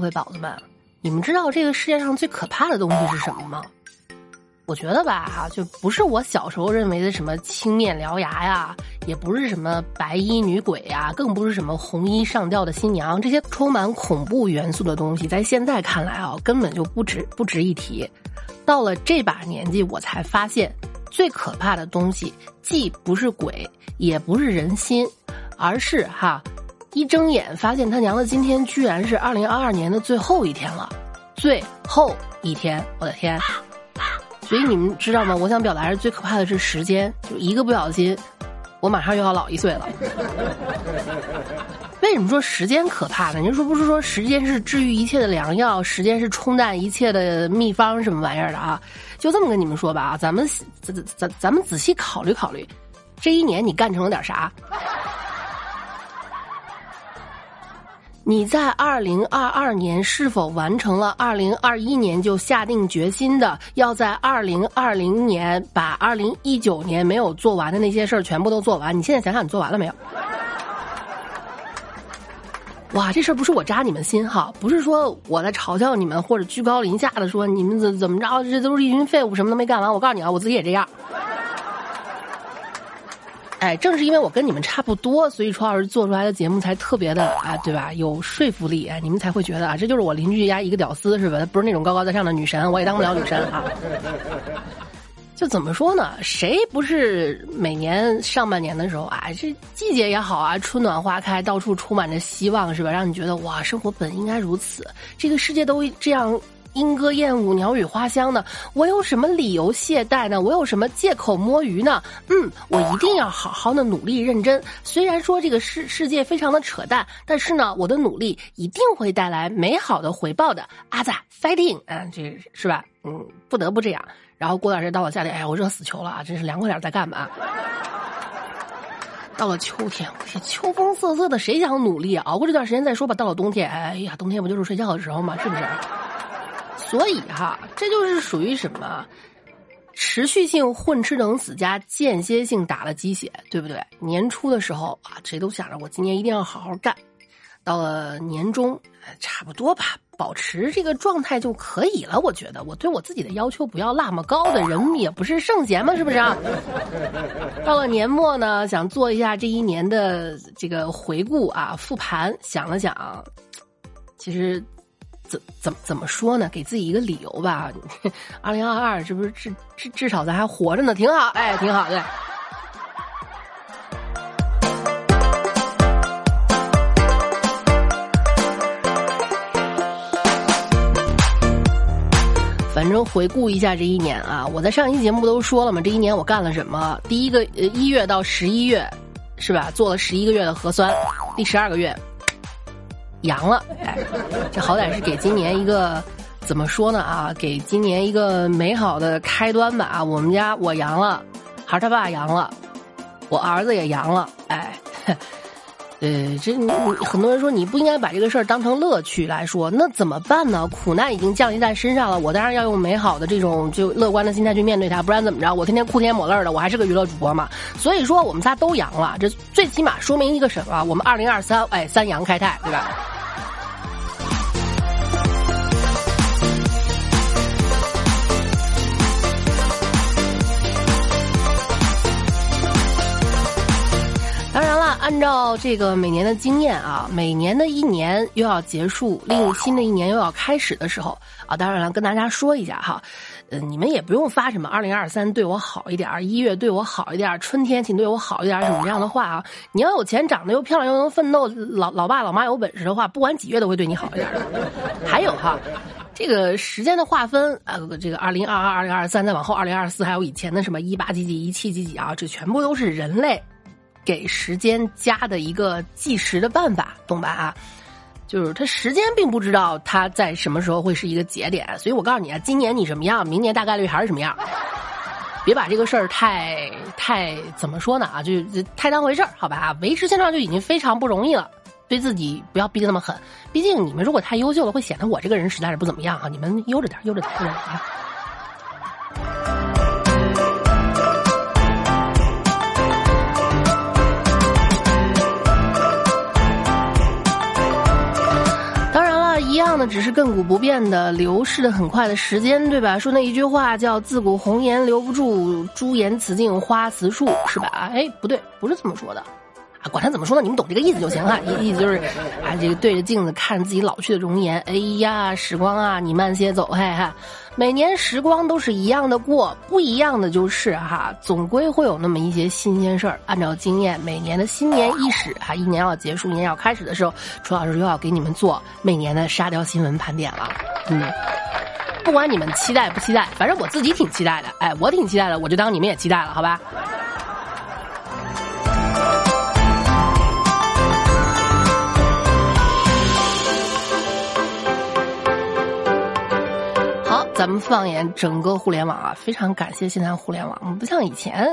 各位宝子们，你们知道这个世界上最可怕的东西是什么吗？我觉得吧，哈，就不是我小时候认为的什么青面獠牙呀，也不是什么白衣女鬼呀，更不是什么红衣上吊的新娘，这些充满恐怖元素的东西，在现在看来啊，根本就不值不值一提。到了这把年纪，我才发现，最可怕的东西既不是鬼，也不是人心，而是哈，一睁眼发现他娘的今天居然是二零二二年的最后一天了，最后一天，我的天！所以你们知道吗？我想表达是最可怕的是时间，就一个不小心，我马上又要老一岁了。为什么说时间可怕呢？您说不是说时间是治愈一切的良药，时间是冲淡一切的秘方什么玩意儿的啊？就这么跟你们说吧啊，咱们咱咱咱们仔细考虑考虑，这一年你干成了点啥？你在二零二二年是否完成了二零二一年就下定决心的要在二零二零年把二零一九年没有做完的那些事儿全部都做完？你现在想想，你做完了没有？哇，这事儿不是我扎你们心哈，不是说我在嘲笑你们或者居高临下的说你们怎怎么着，这都是一群废物，什么都没干完。我告诉你啊，我自己也这样。哎，正是因为我跟你们差不多，所以楚老师做出来的节目才特别的啊，对吧？有说服力，你们才会觉得啊，这就是我邻居家一个屌丝，是吧？他不是那种高高在上的女神，我也当不了女神啊。就怎么说呢？谁不是每年上半年的时候啊，这季节也好啊，春暖花开，到处充满着希望，是吧？让你觉得哇，生活本应该如此，这个世界都这样。莺歌燕舞，鸟语花香呢？我有什么理由懈怠呢？我有什么借口摸鱼呢？嗯，我一定要好好的努力认真。虽然说这个世世界非常的扯淡，但是呢，我的努力一定会带来美好的回报的。阿仔，fighting！啊，这是吧？嗯，不得不这样。然后过段时间到了夏天，哎呀，我热死球了啊！真是凉快点再干吧。到了秋天，天，秋风瑟瑟的，谁想努力？熬过这段时间再说吧。到了冬天，哎呀，冬天不就是睡觉的时候吗？是不是？所以哈，这就是属于什么？持续性混吃等死加间歇性打了鸡血，对不对？年初的时候啊，谁都想着我今年一定要好好干。到了年终，差不多吧，保持这个状态就可以了。我觉得我对我自己的要求不要那么高的人也不是圣贤嘛，是不是啊？到了年末呢，想做一下这一年的这个回顾啊，复盘，想了想，其实。怎怎怎么说呢？给自己一个理由吧。二零二二，这不是至至至少咱还活着呢，挺好，哎，挺好的。反正回顾一下这一年啊，我在上一期节目不都说了吗？这一年我干了什么？第一个呃一月到十一月，是吧？做了十一个月的核酸，第十二个月。阳了，哎，这好歹是给今年一个怎么说呢啊？给今年一个美好的开端吧啊！我们家我阳了，孩他爸阳了，我儿子也阳了，哎，呃，这很多人说你不应该把这个事儿当成乐趣来说，那怎么办呢？苦难已经降临在身上了，我当然要用美好的这种就乐观的心态去面对它，不然怎么着？我天天哭天抹泪的，我还是个娱乐主播嘛。所以说我们仨都阳了，这最起码说明一个什么？我们二零二三哎三阳开泰，对吧？按照这个每年的经验啊，每年的一年又要结束，另新的一年又要开始的时候啊，当然了，跟大家说一下哈，呃，你们也不用发什么二零二三对我好一点，一月对我好一点，春天请对我好一点什么样的话啊。你要有钱，长得又漂亮，又能奋斗，老老爸老妈有本事的话，不管几月都会对你好一点的。还有哈，这个时间的划分啊，这个二零二二、二零二三，再往后二零二四，还有以前的什么一八几几、一七几几啊，这全部都是人类。给时间加的一个计时的办法，懂吧？啊，就是他时间并不知道他在什么时候会是一个节点，所以我告诉你啊，今年你什么样，明年大概率还是什么样。别把这个事儿太太怎么说呢啊，就太当回事儿，好吧啊？维持现状就已经非常不容易了，对自己不要逼得那么狠。毕竟你们如果太优秀了，会显得我这个人实在是不怎么样啊。你们悠着点，悠着点，悠着点啊。那，只是亘古不变的流逝的很快的时间，对吧？说那一句话叫“自古红颜留不住，朱颜辞镜花辞树”，是吧？哎，不对，不是这么说的。啊，管他怎么说呢，你们懂这个意思就行哈。意意思就是，啊，这个对着镜子看自己老去的容颜，哎呀，时光啊，你慢些走，嘿哈。每年时光都是一样的过，不一样的就是哈，总归会有那么一些新鲜事儿。按照经验，每年的新年伊始，哈，一年要结束，一年要开始的时候，楚老师又要给你们做每年的沙雕新闻盘点了。嗯，不管你们期待不期待，反正我自己挺期待的。哎，我挺期待的，我就当你们也期待了，好吧？咱们放眼整个互联网啊，非常感谢现在互联网，不像以前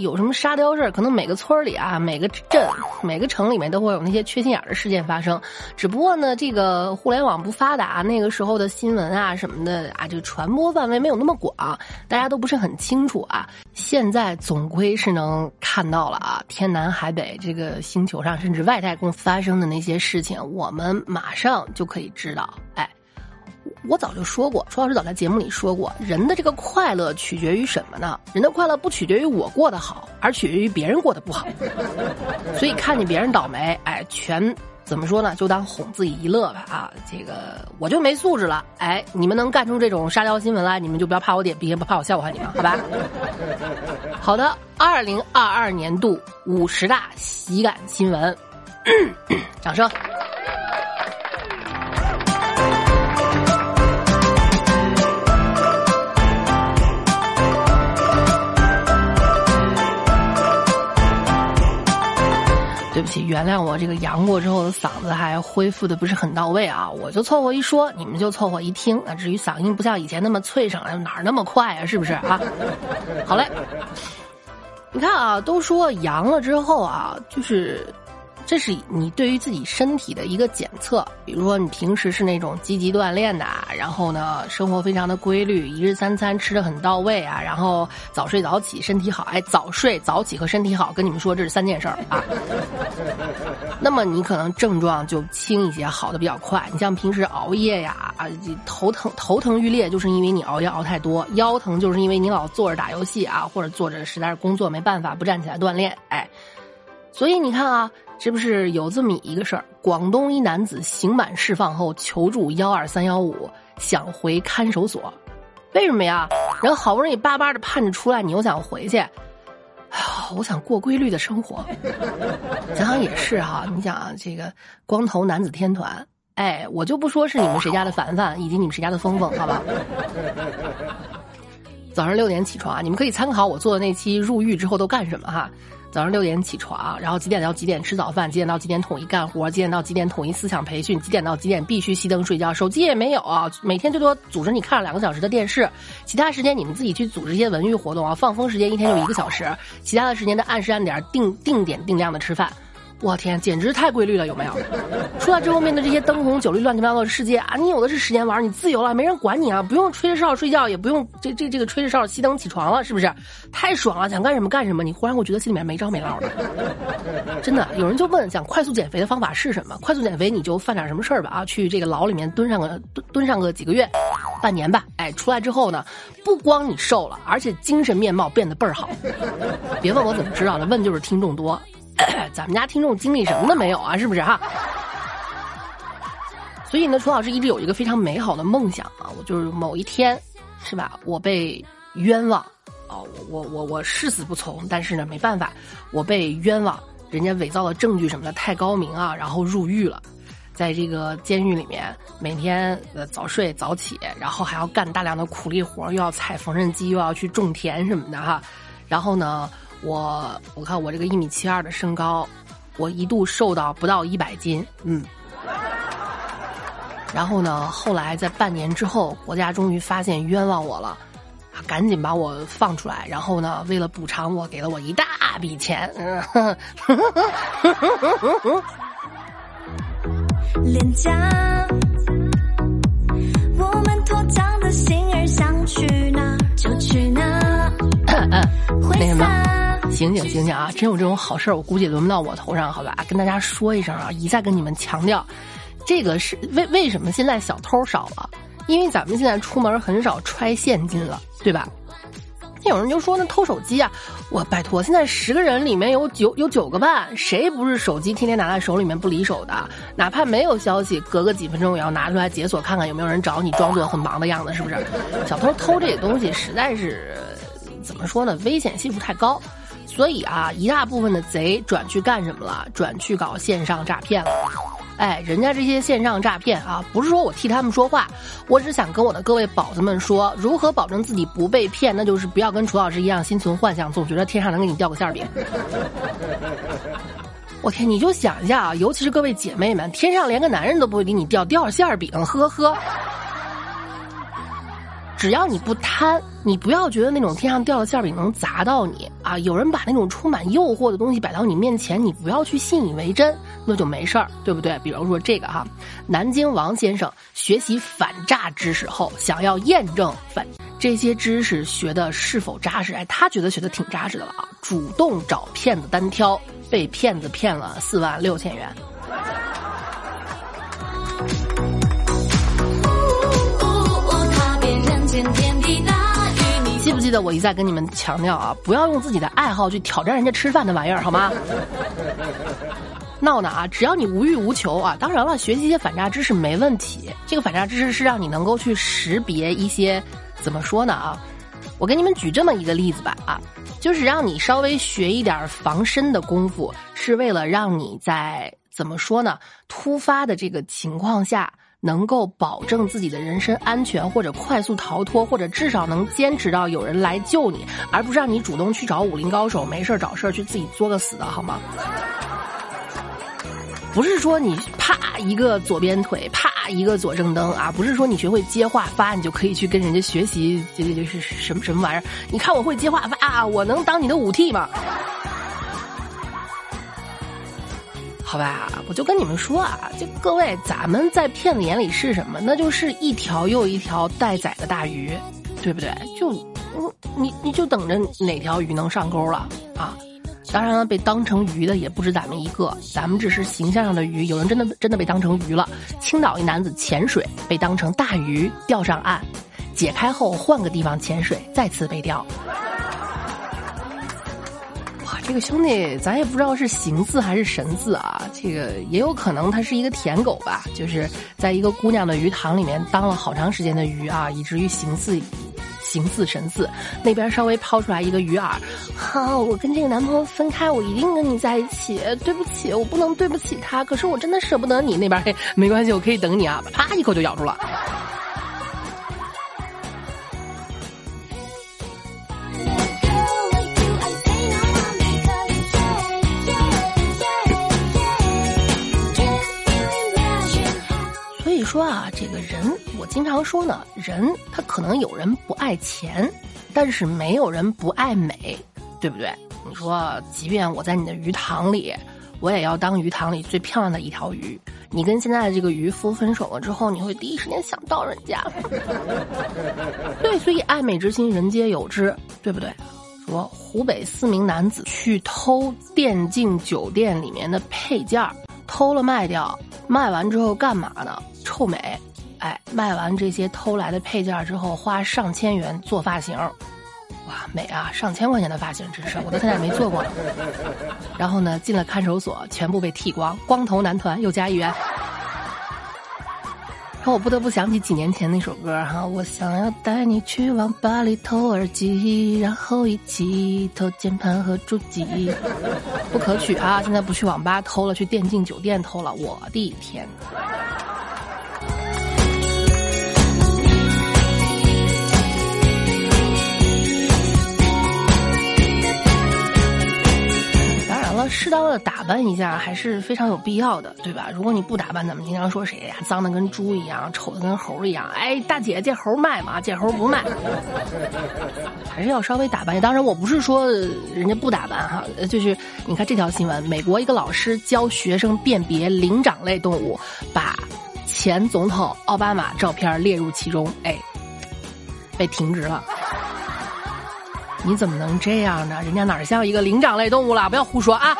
有什么沙雕事儿，可能每个村里啊、每个镇、每个城里面都会有那些缺心眼儿的事件发生。只不过呢，这个互联网不发达，那个时候的新闻啊什么的啊，这个传播范围没有那么广，大家都不是很清楚啊。现在总归是能看到了啊，天南海北这个星球上，甚至外太空发生的那些事情，我们马上就可以知道。哎。我早就说过，楚老师早在节目里说过，人的这个快乐取决于什么呢？人的快乐不取决于我过得好，而取决于别人过得不好。所以看见别人倒霉，哎，全怎么说呢？就当哄自己一乐吧啊！这个我就没素质了，哎，你们能干出这种沙雕新闻来，你们就不要怕我点鼻，不怕我笑话你们，好吧？好的，二零二二年度五十大喜感新闻，掌声。对不起，原谅我这个阳过之后的嗓子还恢复的不是很到位啊！我就凑合一说，你们就凑合一听啊。至于嗓音不像以前那么脆声，哪儿那么快啊？是不是啊？好嘞，你看啊，都说阳了之后啊，就是。这是你对于自己身体的一个检测，比如说你平时是那种积极锻炼的，然后呢生活非常的规律，一日三餐吃的很到位啊，然后早睡早起，身体好。哎，早睡早起和身体好，跟你们说这是三件事儿啊。那么你可能症状就轻一些，好的比较快。你像平时熬夜呀，啊头疼头疼欲裂，就是因为你熬夜熬太多；腰疼就是因为你老坐着打游戏啊，或者坐着实在是工作没办法不站起来锻炼。哎，所以你看啊。是不是有这么一个事儿？广东一男子刑满释放后求助幺二三幺五，想回看守所，为什么呀？人好不容易巴巴的盼着出来，你又想回去？我想过规律的生活。想想也是哈，你想这个光头男子天团，哎，我就不说是你们谁家的凡凡，以及你们谁家的峰峰，好吧？早上六点起床，你们可以参考我做的那期入狱之后都干什么哈。早上六点起床，然后几点到几点吃早饭？几点到几点统一干活？几点到几点统一思想培训？几点到几点必须熄灯睡觉？手机也没有，每天最多组织你看了两个小时的电视，其他时间你们自己去组织一些文娱活动啊。放风时间一天就一个小时，其他的时间的按时按点定定点定量的吃饭。我天，简直太规律了，有没有？出来之后面对这些灯红酒绿、乱七八糟的世界啊，你有的是时间玩，你自由了，没人管你啊，不用吹着哨睡觉，也不用这这这个吹着哨熄灯起床了，是不是？太爽了，想干什么干什么。你忽然会觉得心里面没着没落的。真的，有人就问，想快速减肥的方法是什么？快速减肥你就犯点什么事儿吧啊，去这个牢里面蹲上个蹲蹲上个几个月，半年吧。哎，出来之后呢，不光你瘦了，而且精神面貌变得倍儿好。别问我怎么知道的，问就是听众多。咱们家听众经历什么都没有啊？是不是哈？所以呢，楚老师一直有一个非常美好的梦想啊，我就是某一天，是吧？我被冤枉，哦，我我我我誓死不从，但是呢，没办法，我被冤枉，人家伪造的证据什么的太高明啊，然后入狱了，在这个监狱里面，每天呃早睡早起，然后还要干大量的苦力活，又要踩缝纫机，又要去种田什么的哈，然后呢。我我看我这个一米七二的身高，我一度瘦到不到一百斤，嗯。然后呢，后来在半年之后，国家终于发现冤枉我了，赶紧把我放出来。然后呢，为了补偿我，给了我一大笔钱。脸颊，我们脱缰的心儿想去哪就去哪。那什么？醒醒醒醒啊！真有这种好事儿，我估计轮不到我头上，好吧？跟大家说一声啊，一再跟你们强调，这个是为为什么现在小偷少了？因为咱们现在出门很少揣现金了，对吧？那有人就说那偷手机啊，我拜托，现在十个人里面有九有九个半，谁不是手机天天拿在手里面不离手的？哪怕没有消息，隔个几分钟也要拿出来解锁看看有没有人找你，装作很忙的样子，是不是？小偷偷这些东西实在是怎么说呢？危险系数太高，所以啊，一大部分的贼转去干什么了？转去搞线上诈骗了。哎，人家这些线上诈骗啊，不是说我替他们说话，我只想跟我的各位宝子们说，如何保证自己不被骗，那就是不要跟楚老师一样心存幻想，总觉得天上能给你掉个馅儿饼。我天，你就想一下啊，尤其是各位姐妹们，天上连个男人都不会给你掉，掉馅儿饼，呵呵。只要你不贪，你不要觉得那种天上掉的馅饼能砸到你啊！有人把那种充满诱惑的东西摆到你面前，你不要去信以为真，那就没事儿，对不对？比如说这个哈，南京王先生学习反诈知识后，想要验证反这些知识学的是否扎实，哎，他觉得学的挺扎实的了啊，主动找骗子单挑，被骗子骗了四万六千元。记不记得我一再跟你们强调啊，不要用自己的爱好去挑战人家吃饭的玩意儿，好吗？闹呢啊！只要你无欲无求啊，当然了，学习一些反诈知识没问题。这个反诈知识是让你能够去识别一些，怎么说呢啊？我给你们举这么一个例子吧啊，就是让你稍微学一点防身的功夫，是为了让你在怎么说呢？突发的这个情况下。能够保证自己的人身安全，或者快速逃脱，或者至少能坚持到有人来救你，而不是让你主动去找武林高手，没事找事去自己作个死的好吗？不是说你啪一个左边腿，啪一个左正蹬啊，不是说你学会接话发，你就可以去跟人家学习这这这是什么什么玩意儿？你看我会接话发啊，我能当你的武替吗？好吧，我就跟你们说啊，就各位，咱们在骗子眼里是什么？那就是一条又一条待宰的大鱼，对不对？就，你你就等着哪条鱼能上钩了啊！当然了，被当成鱼的也不止咱们一个，咱们只是形象上的鱼，有人真的真的被当成鱼了。青岛一男子潜水被当成大鱼钓上岸，解开后换个地方潜水，再次被钓。这个兄弟，咱也不知道是形似还是神似啊。这个也有可能他是一个舔狗吧，就是在一个姑娘的鱼塘里面当了好长时间的鱼啊，以至于形似形似神似。那边稍微抛出来一个鱼饵，好，我跟这个男朋友分开，我一定跟你在一起。对不起，我不能对不起他，可是我真的舍不得你。那边嘿，没关系，我可以等你啊，啪一口就咬住了。说啊，这个人，我经常说呢，人他可能有人不爱钱，但是没有人不爱美，对不对？你说，即便我在你的鱼塘里，我也要当鱼塘里最漂亮的一条鱼。你跟现在的这个渔夫分手了之后，你会第一时间想到人家。对，所以爱美之心，人皆有之，对不对？说湖北四名男子去偷电竞酒店里面的配件，偷了卖掉，卖完之后干嘛呢？臭美，哎，卖完这些偷来的配件之后，花上千元做发型，哇，美啊！上千块钱的发型，真是我到现在没做过。然后呢，进了看守所，全部被剃光，光头男团又加一元。然后我不得不想起几年前那首歌哈，我想要带你去网吧里偷耳机，然后一起偷键盘和主机。不可取啊！现在不去网吧偷了，去电竞酒店偷了，我的天！适当的打扮一下还是非常有必要的，对吧？如果你不打扮，咱们经常说谁呀？脏的跟猪一样，丑的跟猴一样。哎，大姐，这猴卖吗？这猴不卖，还是要稍微打扮。当然，我不是说人家不打扮哈，就是你看这条新闻，美国一个老师教学生辨别灵长类动物，把前总统奥巴马照片列入其中，哎，被停职了。你怎么能这样呢？人家哪像一个灵长类动物了？不要胡说啊！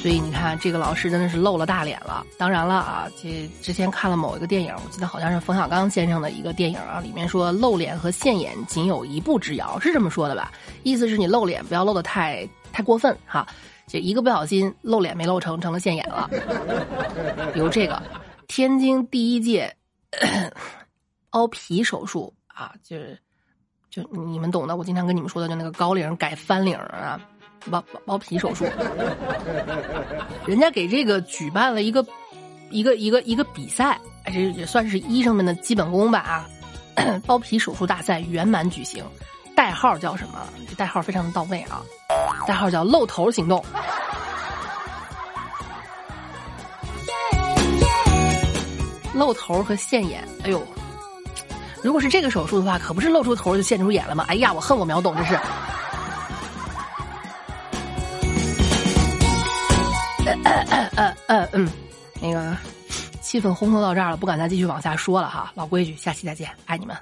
所以你看，这个老师真的是露了大脸了。当然了啊，这之前看了某一个电影，我记得好像是冯小刚先生的一个电影啊，里面说露脸和现眼仅有一步之遥，是这么说的吧？意思是你露脸不要露的太太过分哈。就一个不小心露脸没露成，成了现眼了。比如这个，天津第一届凹皮手术啊，就是就你们懂的，我经常跟你们说的，就那个高领改翻领啊。包包皮手术，人家给这个举办了一个一个一个一个比赛，这也算是医生们的基本功吧啊！包皮手术大赛圆满举行，代号叫什么？这代号非常的到位啊！代号叫“露头行动”。露头和现眼，哎呦，如果是这个手术的话，可不是露出头就现出眼了吗？哎呀，我恨我秒懂，这是。呃呃嗯，那个气氛烘托到这儿了，不敢再继续往下说了哈。老规矩，下期再见，爱你们。